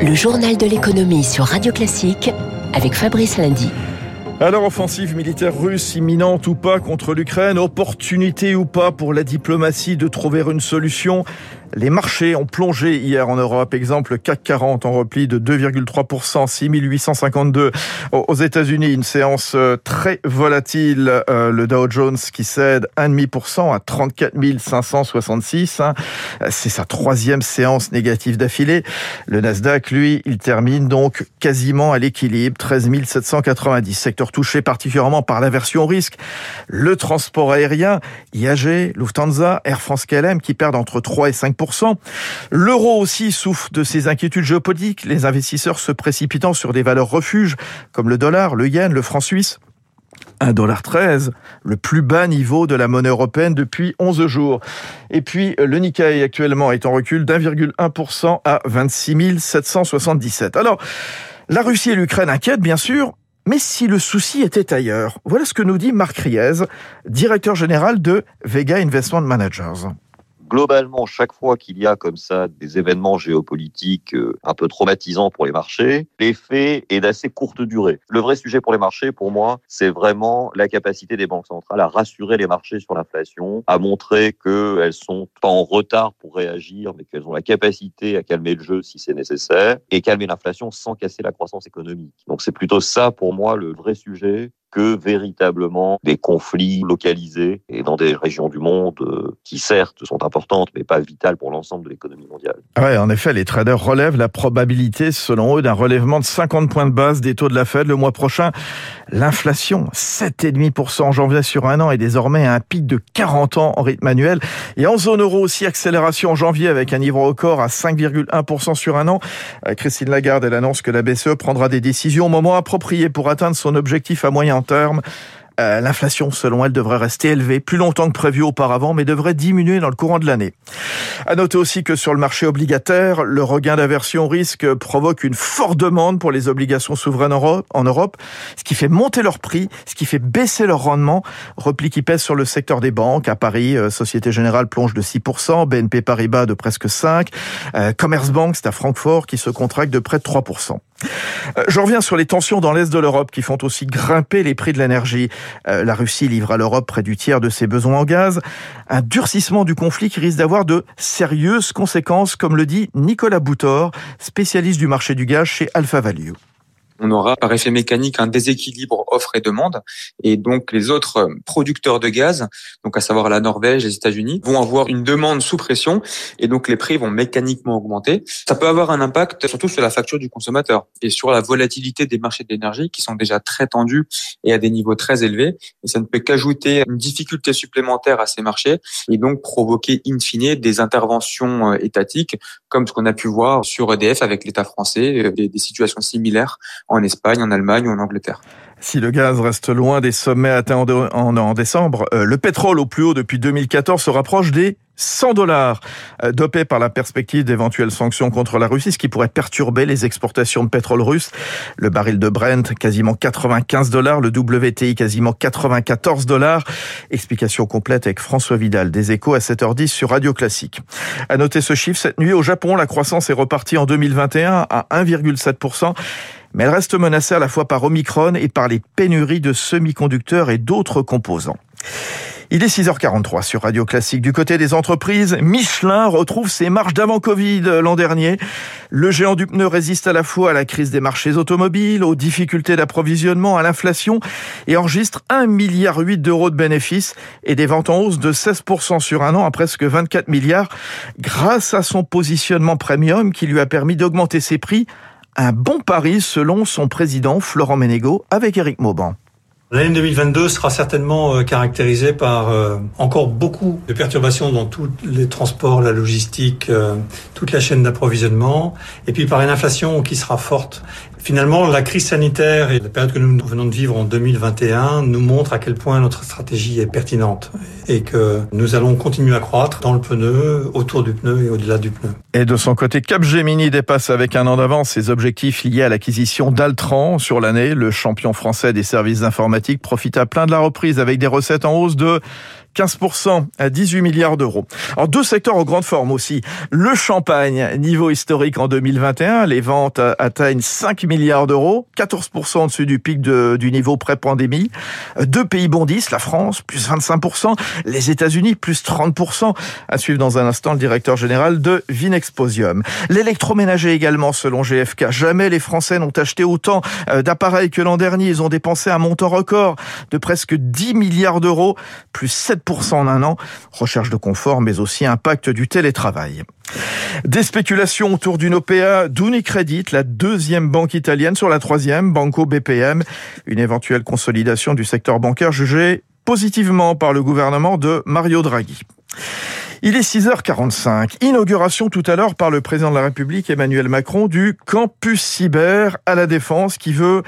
Le journal de l'économie sur Radio Classique avec Fabrice Lundy. Alors, offensive militaire russe imminente ou pas contre l'Ukraine, opportunité ou pas pour la diplomatie de trouver une solution? Les marchés ont plongé hier en Europe. Exemple, CAC 40 en repli de 2,3%, 6852 aux États-Unis. Une séance euh, très volatile. Euh, le Dow Jones qui cède 1,5% à 34 566. Hein. C'est sa troisième séance négative d'affilée. Le Nasdaq, lui, il termine donc quasiment à l'équilibre, 13 790. Secteur touché particulièrement par l'aversion au risque. Le transport aérien, IAG, Lufthansa, Air France KLM qui perdent entre 3 et 5 L'euro aussi souffre de ses inquiétudes géopolitiques, les investisseurs se précipitant sur des valeurs refuges comme le dollar, le yen, le franc suisse. 1,13$, le plus bas niveau de la monnaie européenne depuis 11 jours. Et puis, le Nikkei actuellement est en recul d'1,1% à 26 777. Alors, la Russie et l'Ukraine inquiètent, bien sûr, mais si le souci était ailleurs, voilà ce que nous dit Marc Riez, directeur général de Vega Investment Managers globalement, chaque fois qu'il y a comme ça des événements géopolitiques euh, un peu traumatisants pour les marchés, l'effet est d'assez courte durée. Le vrai sujet pour les marchés, pour moi, c'est vraiment la capacité des banques centrales à rassurer les marchés sur l'inflation, à montrer qu'elles sont pas en retard pour réagir, mais qu'elles ont la capacité à calmer le jeu si c'est nécessaire, et calmer l'inflation sans casser la croissance économique. Donc c'est plutôt ça pour moi le vrai sujet que véritablement des conflits localisés et dans des régions du monde euh, qui certes sont importantes mais pas vitales pour l'ensemble de l'économie mondiale. Ouais, en effet, les traders relèvent la probabilité, selon eux, d'un relèvement de 50 points de base des taux de la Fed le mois prochain. L'inflation, 7,5% en janvier sur un an, est désormais à un pic de 40 ans en rythme annuel. Et en zone euro aussi, accélération en janvier avec un niveau record à 5,1% sur un an. Euh, Christine Lagarde, elle annonce que la BCE prendra des décisions au moment approprié pour atteindre son objectif à moyen terme. Euh, l'inflation, selon elle, devrait rester élevée plus longtemps que prévu auparavant, mais devrait diminuer dans le courant de l'année. À noter aussi que sur le marché obligataire, le regain d'aversion risque provoque une forte demande pour les obligations souveraines en Europe, ce qui fait monter leur prix, ce qui fait baisser leur rendement. Repli qui pèse sur le secteur des banques. À Paris, euh, Société Générale plonge de 6%, BNP Paribas de presque 5%, euh, Commerzbank, c'est à Francfort, qui se contracte de près de 3%. Euh, je reviens sur les tensions dans l'Est de l'Europe qui font aussi grimper les prix de l'énergie. Euh, la Russie livre à l'Europe près du tiers de ses besoins en gaz. Un durcissement du conflit qui risque d'avoir de sérieuses conséquences, comme le dit Nicolas Boutor, spécialiste du marché du gaz chez Alpha Value on aura par effet mécanique un déséquilibre offre et demande. Et donc les autres producteurs de gaz, donc à savoir la Norvège, les États-Unis, vont avoir une demande sous pression et donc les prix vont mécaniquement augmenter. Ça peut avoir un impact surtout sur la facture du consommateur et sur la volatilité des marchés d'énergie qui sont déjà très tendus et à des niveaux très élevés. Et ça ne peut qu'ajouter une difficulté supplémentaire à ces marchés et donc provoquer in fine des interventions euh, étatiques comme ce qu'on a pu voir sur EDF avec l'État français, euh, des, situations similaires en Espagne, en Allemagne ou en Angleterre. Si le gaz reste loin des sommets atteints en, décembre, euh, le pétrole au plus haut depuis 2014 se rapproche des 100 dollars, euh, dopé par la perspective d'éventuelles sanctions contre la Russie, ce qui pourrait perturber les exportations de pétrole russe. Le baril de Brent, quasiment 95 dollars, le WTI, quasiment 94 dollars. Explication complète avec François Vidal, des échos à 7h10 sur Radio Classique. À noter ce chiffre, cette nuit au Japon, la croissance est repartie en 2021 à 1,7% mais elle reste menacée à la fois par Omicron et par les pénuries de semi-conducteurs et d'autres composants. Il est 6h43 sur Radio Classique. Du côté des entreprises, Michelin retrouve ses marges d'avant Covid l'an dernier. Le géant du pneu résiste à la fois à la crise des marchés automobiles, aux difficultés d'approvisionnement, à l'inflation et enregistre 1,8 milliard d'euros de bénéfices et des ventes en hausse de 16% sur un an à presque 24 milliards grâce à son positionnement premium qui lui a permis d'augmenter ses prix un bon pari selon son président Florent Ménégo avec Éric Mauban. L'année 2022 sera certainement euh, caractérisée par euh, encore beaucoup de perturbations dans tous les transports, la logistique, euh, toute la chaîne d'approvisionnement, et puis par une inflation qui sera forte. Finalement, la crise sanitaire et la période que nous venons de vivre en 2021 nous montrent à quel point notre stratégie est pertinente et que nous allons continuer à croître dans le pneu, autour du pneu et au-delà du pneu. Et de son côté, Capgemini dépasse avec un an d'avance ses objectifs liés à l'acquisition d'Altran sur l'année. Le champion français des services informatiques profite à plein de la reprise avec des recettes en hausse de 15% à 18 milliards d'euros. Alors deux secteurs en grande forme aussi. Le champagne, niveau historique en 2021, les ventes atteignent 5 milliards d'euros, 14% en dessus du pic du niveau pré-pandémie. Deux pays bondissent, la France plus 25%, les États-Unis plus 30%. À suivre dans un instant le directeur général de Vinexposium. L'électroménager également selon GFK. Jamais les Français n'ont acheté autant euh, d'appareils que l'an dernier. Ils ont dépensé un montant record de presque 10 milliards d'euros, plus 7% en un an. Recherche de confort, mais aussi impact du télétravail. Des spéculations autour d'une OPA d'Unicredit, la deuxième banque italienne sur la troisième, Banco BPM. Une éventuelle consolidation du secteur bancaire jugée positivement par le gouvernement de Mario Draghi. Il est 6h45. Inauguration tout à l'heure par le président de la République Emmanuel Macron du campus cyber à la défense qui veut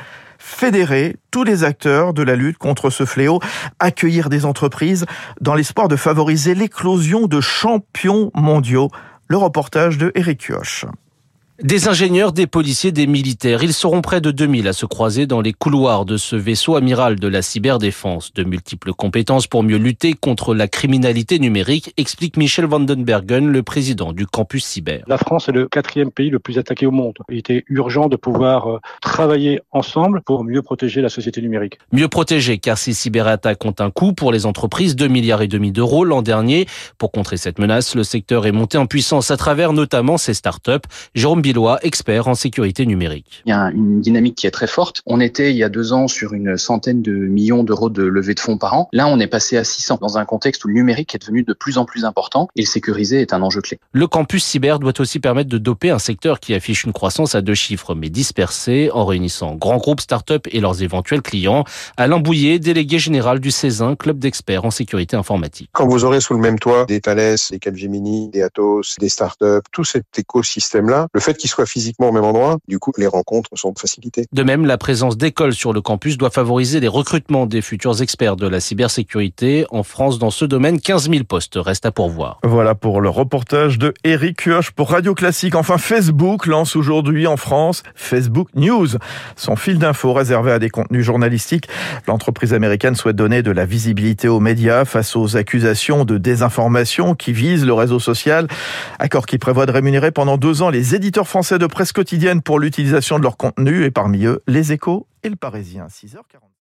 fédérer tous les acteurs de la lutte contre ce fléau, accueillir des entreprises dans l'espoir de favoriser l'éclosion de champions mondiaux. Le reportage de Eric Kioch. Des ingénieurs, des policiers, des militaires, ils seront près de 2000 à se croiser dans les couloirs de ce vaisseau amiral de la cyberdéfense. De multiples compétences pour mieux lutter contre la criminalité numérique, explique Michel Vandenbergen, le président du campus cyber. La France est le quatrième pays le plus attaqué au monde. Il était urgent de pouvoir euh, travailler ensemble pour mieux protéger la société numérique. Mieux protéger, car ces cyberattaques ont un coût pour les entreprises, 2 milliards et demi d'euros l'an dernier. Pour contrer cette menace, le secteur est monté en puissance à travers notamment ses startups. Jérôme Bilois, expert en sécurité numérique. Il y a une dynamique qui est très forte. On était il y a deux ans sur une centaine de millions d'euros de levée de fonds par an. Là, on est passé à 600 dans un contexte où le numérique est devenu de plus en plus important et le sécuriser est un enjeu clé. Le campus cyber doit aussi permettre de doper un secteur qui affiche une croissance à deux chiffres mais dispersée en réunissant grands groupes start-up et leurs éventuels clients. Alain Bouillet, délégué général du CESIN, club d'experts en sécurité informatique. Quand vous aurez sous le même toit des Thales, des Capgemini, des Atos, des start-up, tout cet écosystème-là, le fait qu'ils soient physiquement au même endroit, du coup, les rencontres sont facilitées. De même, la présence d'écoles sur le campus doit favoriser les recrutements des futurs experts de la cybersécurité. En France, dans ce domaine, 15 000 postes restent à pourvoir. Voilà pour le reportage de Eric Kioch pour Radio Classique. Enfin, Facebook lance aujourd'hui en France Facebook News, son fil d'infos réservé à des contenus journalistiques. L'entreprise américaine souhaite donner de la visibilité aux médias face aux accusations de désinformation qui visent le réseau social. Accord qui prévoit de rémunérer pendant deux ans les français de presse quotidienne pour l'utilisation de leur contenu et parmi eux les échos et le parisien. 6h40.